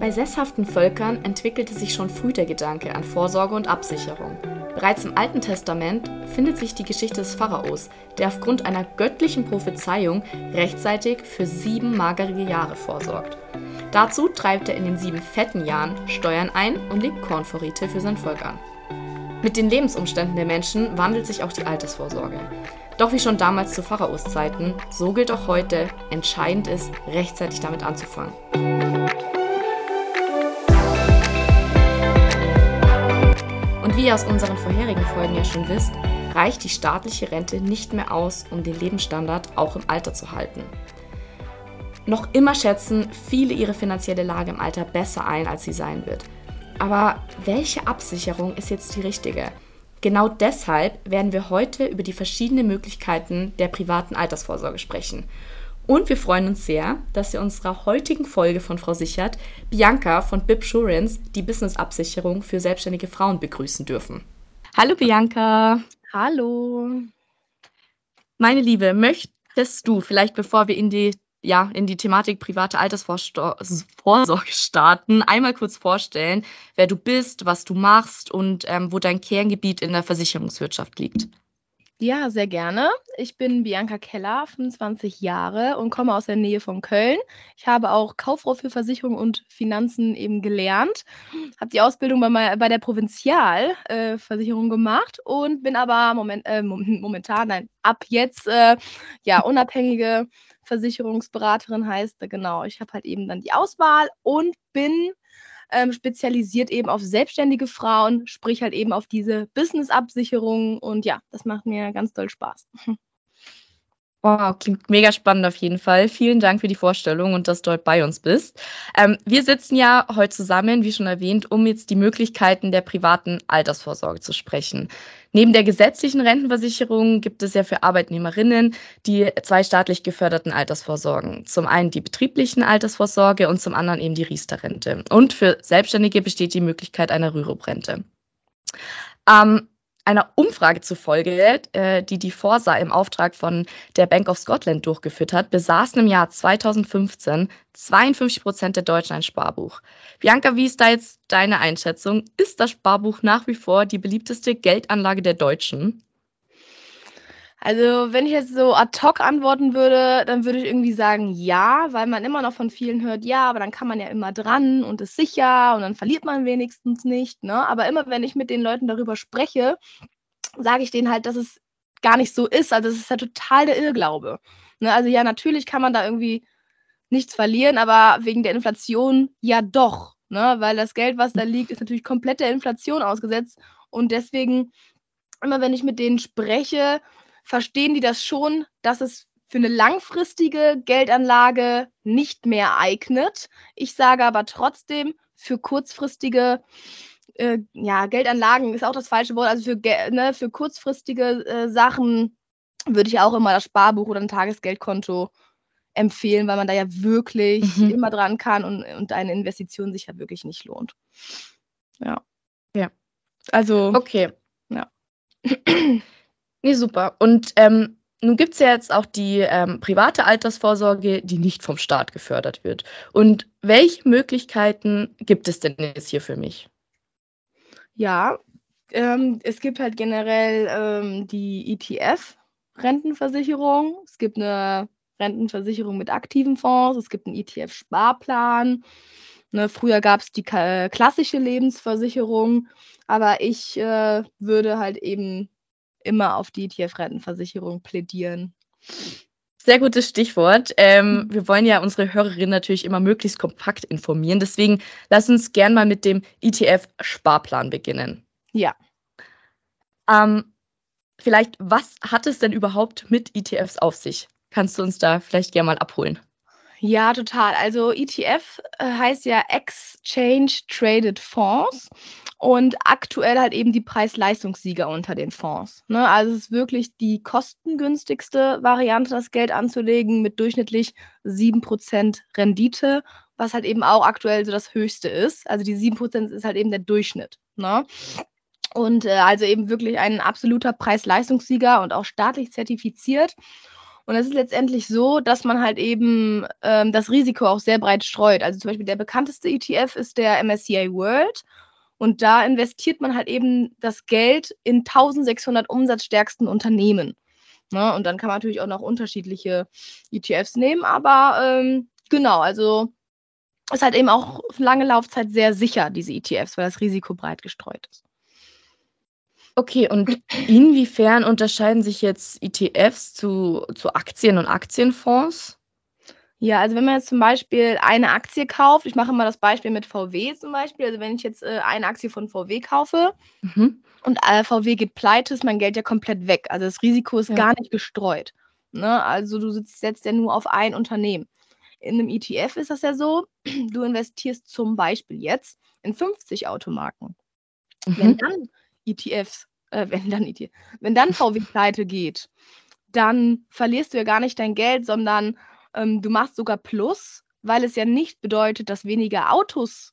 Bei sesshaften Völkern entwickelte sich schon früh der Gedanke an Vorsorge und Absicherung. Bereits im Alten Testament findet sich die Geschichte des Pharaos, der aufgrund einer göttlichen Prophezeiung rechtzeitig für sieben magere Jahre vorsorgt. Dazu treibt er in den sieben fetten Jahren Steuern ein und legt Kornvorräte für sein Volk an. Mit den Lebensumständen der Menschen wandelt sich auch die Altersvorsorge. Doch wie schon damals zu Pharaos Zeiten, so gilt auch heute, entscheidend ist, rechtzeitig damit anzufangen. Und wie ihr aus unseren vorherigen Folgen ja schon wisst, reicht die staatliche Rente nicht mehr aus, um den Lebensstandard auch im Alter zu halten. Noch immer schätzen viele ihre finanzielle Lage im Alter besser ein, als sie sein wird. Aber welche Absicherung ist jetzt die richtige? Genau deshalb werden wir heute über die verschiedenen Möglichkeiten der privaten Altersvorsorge sprechen. Und wir freuen uns sehr, dass wir unserer heutigen Folge von Frau Sichert Bianca von Bibsurance, die Business-Absicherung für selbstständige Frauen, begrüßen dürfen. Hallo Bianca. Hallo. Meine Liebe, möchtest du vielleicht, bevor wir in die ja, in die Thematik private Altersvorsorge starten, einmal kurz vorstellen, wer du bist, was du machst und ähm, wo dein Kerngebiet in der Versicherungswirtschaft liegt. Ja, sehr gerne. Ich bin Bianca Keller, 25 Jahre und komme aus der Nähe von Köln. Ich habe auch Kauffrau für Versicherung und Finanzen eben gelernt, habe die Ausbildung bei, bei der Provinzialversicherung äh, gemacht und bin aber moment, äh, momentan, nein, ab jetzt äh, ja unabhängige Versicherungsberaterin heißt. Genau, ich habe halt eben dann die Auswahl und bin ähm, spezialisiert eben auf selbstständige Frauen, sprich halt eben auf diese Business-Absicherung. Und ja, das macht mir ganz doll Spaß. Wow, klingt mega spannend auf jeden Fall. Vielen Dank für die Vorstellung und dass du heute bei uns bist. Ähm, wir sitzen ja heute zusammen, wie schon erwähnt, um jetzt die Möglichkeiten der privaten Altersvorsorge zu sprechen. Neben der gesetzlichen Rentenversicherung gibt es ja für Arbeitnehmerinnen die zwei staatlich geförderten Altersvorsorgen. Zum einen die betrieblichen Altersvorsorge und zum anderen eben die Riester-Rente. Und für Selbstständige besteht die Möglichkeit einer Rürup-Rente. Ähm, einer Umfrage zufolge, äh, die die Forsa im Auftrag von der Bank of Scotland durchgeführt hat, besaßen im Jahr 2015 52 Prozent der Deutschen ein Sparbuch. Bianca, wie ist da jetzt deine Einschätzung? Ist das Sparbuch nach wie vor die beliebteste Geldanlage der Deutschen? Also, wenn ich jetzt so ad hoc antworten würde, dann würde ich irgendwie sagen ja, weil man immer noch von vielen hört, ja, aber dann kann man ja immer dran und ist sicher und dann verliert man wenigstens nicht. Ne? Aber immer wenn ich mit den Leuten darüber spreche, sage ich denen halt, dass es gar nicht so ist. Also es ist ja total der Irrglaube. Ne? Also ja, natürlich kann man da irgendwie nichts verlieren, aber wegen der Inflation ja doch. Ne? Weil das Geld, was da liegt, ist natürlich komplett der Inflation ausgesetzt. Und deswegen, immer wenn ich mit denen spreche, verstehen die das schon, dass es für eine langfristige Geldanlage nicht mehr eignet. Ich sage aber trotzdem, für kurzfristige äh, ja, Geldanlagen ist auch das falsche Wort, also für, ne, für kurzfristige äh, Sachen würde ich auch immer das Sparbuch oder ein Tagesgeldkonto empfehlen, weil man da ja wirklich mhm. immer dran kann und, und eine Investition sich ja wirklich nicht lohnt. Ja. Ja. Also. Okay. Ja. Nee, super. Und ähm, nun gibt es ja jetzt auch die ähm, private Altersvorsorge, die nicht vom Staat gefördert wird. Und welche Möglichkeiten gibt es denn jetzt hier für mich? Ja, ähm, es gibt halt generell ähm, die ETF-Rentenversicherung. Es gibt eine Rentenversicherung mit aktiven Fonds. Es gibt einen ETF-Sparplan. Ne, früher gab es die klassische Lebensversicherung, aber ich äh, würde halt eben immer auf die ETF-Rentenversicherung plädieren. Sehr gutes Stichwort. Ähm, mhm. wir wollen ja unsere Hörerinnen natürlich immer möglichst kompakt informieren. Deswegen lass uns gern mal mit dem ETF-Sparplan beginnen. Ja. Ähm, vielleicht, was hat es denn überhaupt mit ETFs auf sich? Kannst du uns da vielleicht gerne mal abholen? Ja, total. Also ETF äh, heißt ja Exchange Traded Fonds und aktuell halt eben die Preis-Leistungssieger unter den Fonds. Ne? Also es ist wirklich die kostengünstigste Variante, das Geld anzulegen mit durchschnittlich 7% Rendite, was halt eben auch aktuell so das Höchste ist. Also die 7% ist halt eben der Durchschnitt. Ne? Und äh, also eben wirklich ein absoluter Preis-Leistungssieger und auch staatlich zertifiziert. Und es ist letztendlich so, dass man halt eben ähm, das Risiko auch sehr breit streut. Also zum Beispiel der bekannteste ETF ist der MSCI World. Und da investiert man halt eben das Geld in 1600 umsatzstärksten Unternehmen. Ne? Und dann kann man natürlich auch noch unterschiedliche ETFs nehmen. Aber ähm, genau, also ist halt eben auch lange Laufzeit sehr sicher, diese ETFs, weil das Risiko breit gestreut ist. Okay, und inwiefern unterscheiden sich jetzt ETFs zu, zu Aktien und Aktienfonds? Ja, also wenn man jetzt zum Beispiel eine Aktie kauft, ich mache mal das Beispiel mit VW zum Beispiel, also wenn ich jetzt äh, eine Aktie von VW kaufe mhm. und äh, VW geht pleite, ist mein Geld ja komplett weg. Also das Risiko ist ja. gar nicht gestreut. Ne? Also du sitzt jetzt ja nur auf ein Unternehmen. In einem ETF ist das ja so, du investierst zum Beispiel jetzt in 50 Automarken. Mhm. Wenn dann ETFs, äh, wenn dann ETF, wenn dann VW pleite geht, dann verlierst du ja gar nicht dein Geld, sondern ähm, du machst sogar Plus, weil es ja nicht bedeutet, dass weniger Autos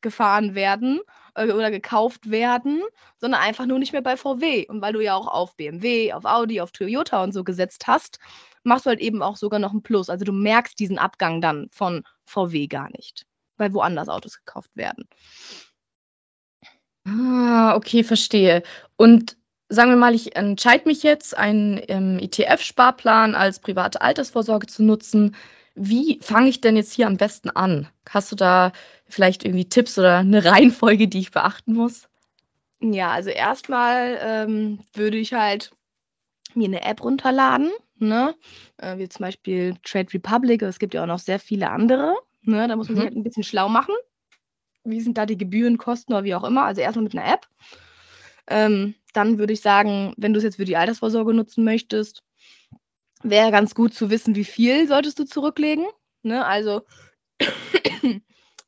gefahren werden äh, oder gekauft werden, sondern einfach nur nicht mehr bei VW. Und weil du ja auch auf BMW, auf Audi, auf Toyota und so gesetzt hast, machst du halt eben auch sogar noch ein Plus. Also du merkst diesen Abgang dann von VW gar nicht, weil woanders Autos gekauft werden. Ah, okay, verstehe. Und sagen wir mal, ich entscheide mich jetzt, einen ähm, ETF-Sparplan als private Altersvorsorge zu nutzen. Wie fange ich denn jetzt hier am besten an? Hast du da vielleicht irgendwie Tipps oder eine Reihenfolge, die ich beachten muss? Ja, also erstmal ähm, würde ich halt mir eine App runterladen, ne? Äh, wie zum Beispiel Trade Republic, es gibt ja auch noch sehr viele andere. Ne? Da muss man mhm. sich halt ein bisschen schlau machen wie sind da die Gebühren, Kosten oder wie auch immer. Also erstmal mit einer App. Ähm, dann würde ich sagen, wenn du es jetzt für die Altersvorsorge nutzen möchtest, wäre ganz gut zu wissen, wie viel solltest du zurücklegen. Ne? Also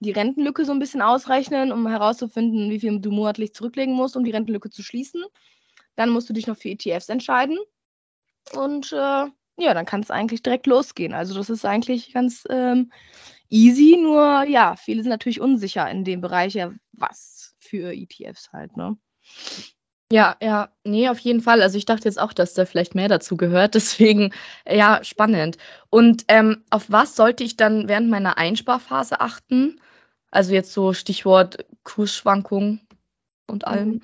die Rentenlücke so ein bisschen ausrechnen, um herauszufinden, wie viel du monatlich zurücklegen musst, um die Rentenlücke zu schließen. Dann musst du dich noch für ETFs entscheiden. Und äh, ja, dann kann es eigentlich direkt losgehen. Also das ist eigentlich ganz ähm, easy, nur ja, viele sind natürlich unsicher in dem Bereich, ja, was für ETFs halt, ne? Ja, ja, nee, auf jeden Fall. Also ich dachte jetzt auch, dass da vielleicht mehr dazu gehört. Deswegen, ja, spannend. Und ähm, auf was sollte ich dann während meiner Einsparphase achten? Also jetzt so Stichwort Kursschwankungen und allem. Mhm.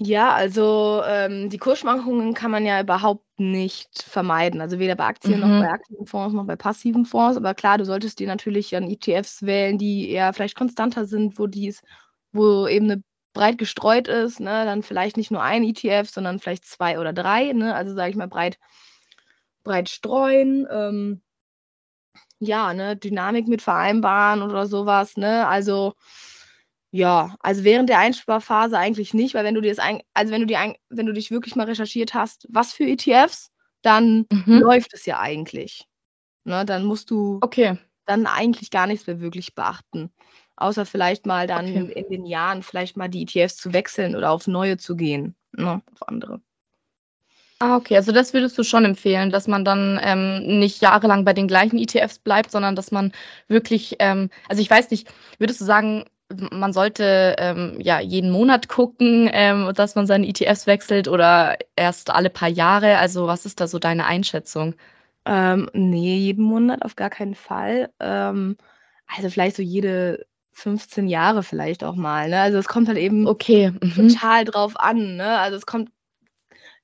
Ja, also ähm, die Kursschwankungen kann man ja überhaupt nicht vermeiden. Also weder bei Aktien noch mhm. bei aktiven Fonds noch bei passiven Fonds. Aber klar, du solltest dir natürlich dann ETFs wählen, die eher vielleicht konstanter sind, wo dies, wo eben eine breit gestreut ist, ne? Dann vielleicht nicht nur ein ETF, sondern vielleicht zwei oder drei, ne? Also sage ich mal breit, breit streuen. Ähm, ja, ne, Dynamik mit vereinbaren oder sowas, ne? Also ja, also während der Einsparphase eigentlich nicht, weil wenn du dir das ein, also wenn du dir ein, wenn du dich wirklich mal recherchiert hast, was für ETFs, dann mhm. läuft es ja eigentlich. Ne, dann musst du okay. dann eigentlich gar nichts mehr wirklich beachten. Außer vielleicht mal dann okay. in den Jahren vielleicht mal die ETFs zu wechseln oder auf neue zu gehen, ne, auf andere. Ah, okay, also das würdest du schon empfehlen, dass man dann ähm, nicht jahrelang bei den gleichen ETFs bleibt, sondern dass man wirklich, ähm, also ich weiß nicht, würdest du sagen, man sollte ähm, ja jeden Monat gucken, ähm, dass man seine ETFs wechselt oder erst alle paar Jahre? Also was ist da so deine Einschätzung? Ähm, nee, jeden Monat auf gar keinen Fall. Ähm, also vielleicht so jede 15 Jahre vielleicht auch mal. Ne? Also es kommt halt eben okay. Mhm. total drauf an. Ne? Also es kommt,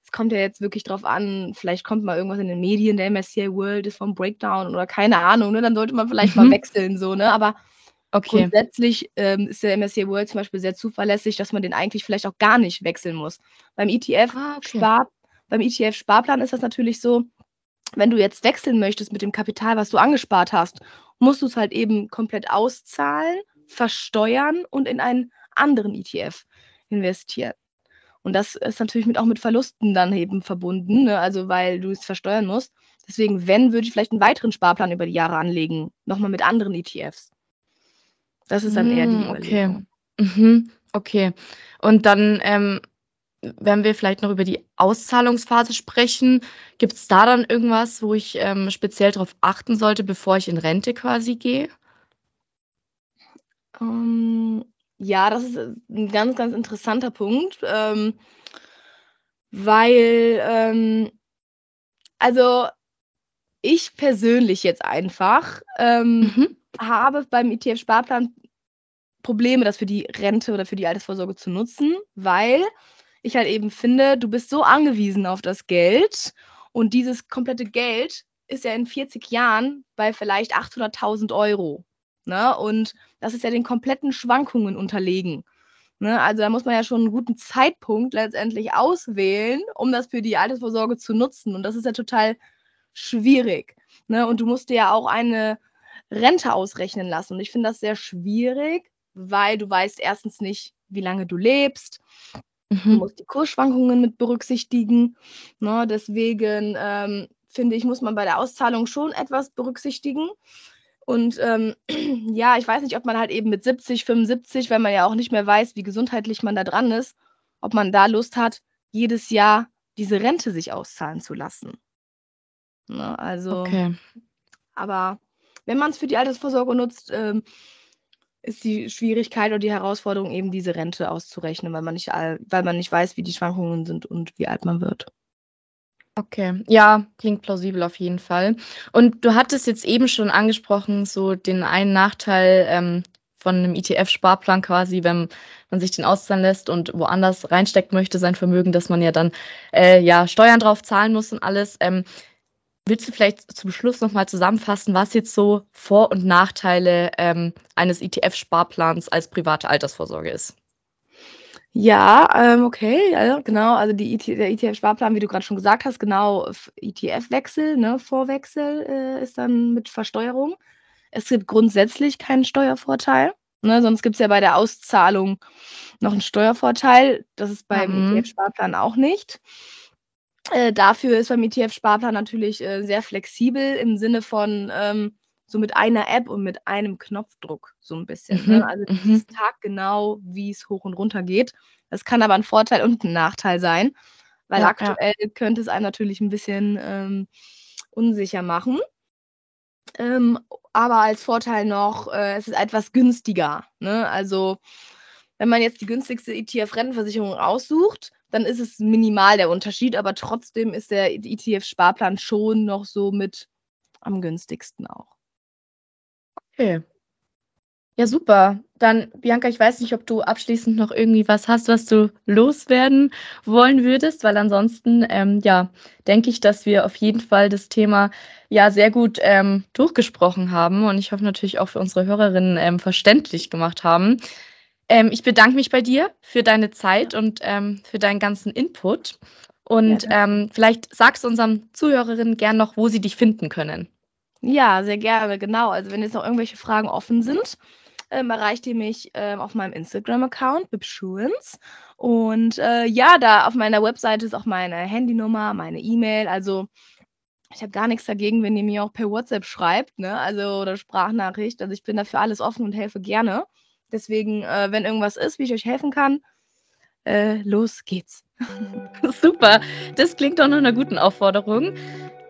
es kommt ja jetzt wirklich drauf an, vielleicht kommt mal irgendwas in den Medien, der MSCI World ist vom Breakdown oder keine Ahnung, ne? dann sollte man vielleicht mhm. mal wechseln, so, ne? Aber Okay. Grundsätzlich ähm, ist der MSCI World zum Beispiel sehr zuverlässig, dass man den eigentlich vielleicht auch gar nicht wechseln muss. Beim ETF, ah, okay. Spar, beim ETF Sparplan ist das natürlich so, wenn du jetzt wechseln möchtest mit dem Kapital, was du angespart hast, musst du es halt eben komplett auszahlen, versteuern und in einen anderen ETF investieren. Und das ist natürlich mit, auch mit Verlusten dann eben verbunden, ne? also weil du es versteuern musst. Deswegen, wenn, würde ich vielleicht einen weiteren Sparplan über die Jahre anlegen, nochmal mit anderen ETFs. Das ist dann eher die hm, okay. Mhm, okay. Und dann, ähm, wenn wir vielleicht noch über die Auszahlungsphase sprechen, gibt es da dann irgendwas, wo ich ähm, speziell darauf achten sollte, bevor ich in Rente quasi gehe? Ähm, ja, das ist ein ganz, ganz interessanter Punkt, ähm, weil ähm, Also ich persönlich jetzt einfach ähm, mhm. Habe beim ETF-Sparplan Probleme, das für die Rente oder für die Altersvorsorge zu nutzen, weil ich halt eben finde, du bist so angewiesen auf das Geld und dieses komplette Geld ist ja in 40 Jahren bei vielleicht 800.000 Euro. Ne? Und das ist ja den kompletten Schwankungen unterlegen. Ne? Also da muss man ja schon einen guten Zeitpunkt letztendlich auswählen, um das für die Altersvorsorge zu nutzen. Und das ist ja total schwierig. Ne? Und du musst dir ja auch eine Rente ausrechnen lassen. Und ich finde das sehr schwierig, weil du weißt erstens nicht, wie lange du lebst. Mhm. Du musst die Kursschwankungen mit berücksichtigen. Ne? Deswegen ähm, finde ich, muss man bei der Auszahlung schon etwas berücksichtigen. Und ähm, ja, ich weiß nicht, ob man halt eben mit 70, 75, wenn man ja auch nicht mehr weiß, wie gesundheitlich man da dran ist, ob man da Lust hat, jedes Jahr diese Rente sich auszahlen zu lassen. Ne? Also, okay. aber wenn man es für die Altersvorsorge nutzt, ähm, ist die Schwierigkeit oder die Herausforderung eben diese Rente auszurechnen, weil man nicht, weil man nicht weiß, wie die Schwankungen sind und wie alt man wird. Okay, ja, klingt plausibel auf jeden Fall. Und du hattest jetzt eben schon angesprochen, so den einen Nachteil ähm, von einem ETF-Sparplan quasi, wenn man sich den auszahlen lässt und woanders reinstecken möchte, sein Vermögen, dass man ja dann äh, ja Steuern drauf zahlen muss und alles. Ähm, Willst du vielleicht zum Schluss nochmal zusammenfassen, was jetzt so Vor- und Nachteile ähm, eines ETF-Sparplans als private Altersvorsorge ist? Ja, ähm, okay, ja, genau. Also die IT, der ETF-Sparplan, wie du gerade schon gesagt hast, genau, ETF-Wechsel, ne, Vorwechsel äh, ist dann mit Versteuerung. Es gibt grundsätzlich keinen Steuervorteil. Ne, sonst gibt es ja bei der Auszahlung noch einen Steuervorteil. Das ist beim mhm. ETF-Sparplan auch nicht. Äh, dafür ist beim ETF-Sparplan natürlich äh, sehr flexibel im Sinne von ähm, so mit einer App und mit einem Knopfdruck so ein bisschen. Ne? Mhm. Ne? Also mhm. dieses Tag genau, wie es hoch und runter geht. Das kann aber ein Vorteil und ein Nachteil sein, weil ja, aktuell ja. könnte es einem natürlich ein bisschen ähm, unsicher machen. Ähm, aber als Vorteil noch, äh, es ist etwas günstiger. Ne? Also wenn man jetzt die günstigste ETF-Rentenversicherung aussucht, dann ist es minimal der Unterschied, aber trotzdem ist der ETF-Sparplan schon noch so mit am günstigsten auch. Okay. Ja, super. Dann, Bianca, ich weiß nicht, ob du abschließend noch irgendwie was hast, was du loswerden wollen würdest, weil ansonsten, ähm, ja, denke ich, dass wir auf jeden Fall das Thema ja sehr gut ähm, durchgesprochen haben und ich hoffe natürlich auch für unsere Hörerinnen ähm, verständlich gemacht haben. Ähm, ich bedanke mich bei dir für deine Zeit und ähm, für deinen ganzen Input. Und ja, ähm, vielleicht sagst du unseren Zuhörerinnen gern noch, wo sie dich finden können. Ja, sehr gerne, genau. Also wenn jetzt noch irgendwelche Fragen offen sind, ähm, erreicht ihr mich ähm, auf meinem Instagram-Account, Bibschuens. Und äh, ja, da auf meiner Webseite ist auch meine Handynummer, meine E-Mail. Also ich habe gar nichts dagegen, wenn ihr mir auch per WhatsApp schreibt, ne? Also oder Sprachnachricht. Also ich bin dafür alles offen und helfe gerne. Deswegen, äh, wenn irgendwas ist, wie ich euch helfen kann, äh, los geht's. Super, das klingt doch nach einer guten Aufforderung.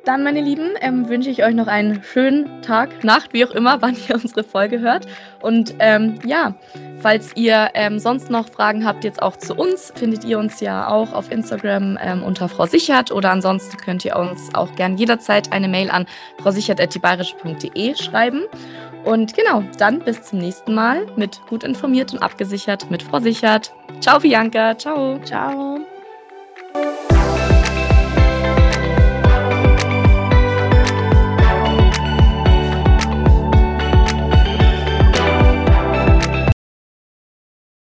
Dann, meine Lieben, ähm, wünsche ich euch noch einen schönen Tag, Nacht, wie auch immer, wann ihr unsere Folge hört. Und ähm, ja, falls ihr ähm, sonst noch Fragen habt, jetzt auch zu uns, findet ihr uns ja auch auf Instagram ähm, unter Frau Sichert oder ansonsten könnt ihr uns auch gern jederzeit eine Mail an frausichert.diebayerische.de schreiben. Und genau, dann bis zum nächsten Mal mit gut informiert und abgesichert mit Frau Sichert. Ciao, Bianca. Ciao. Ciao.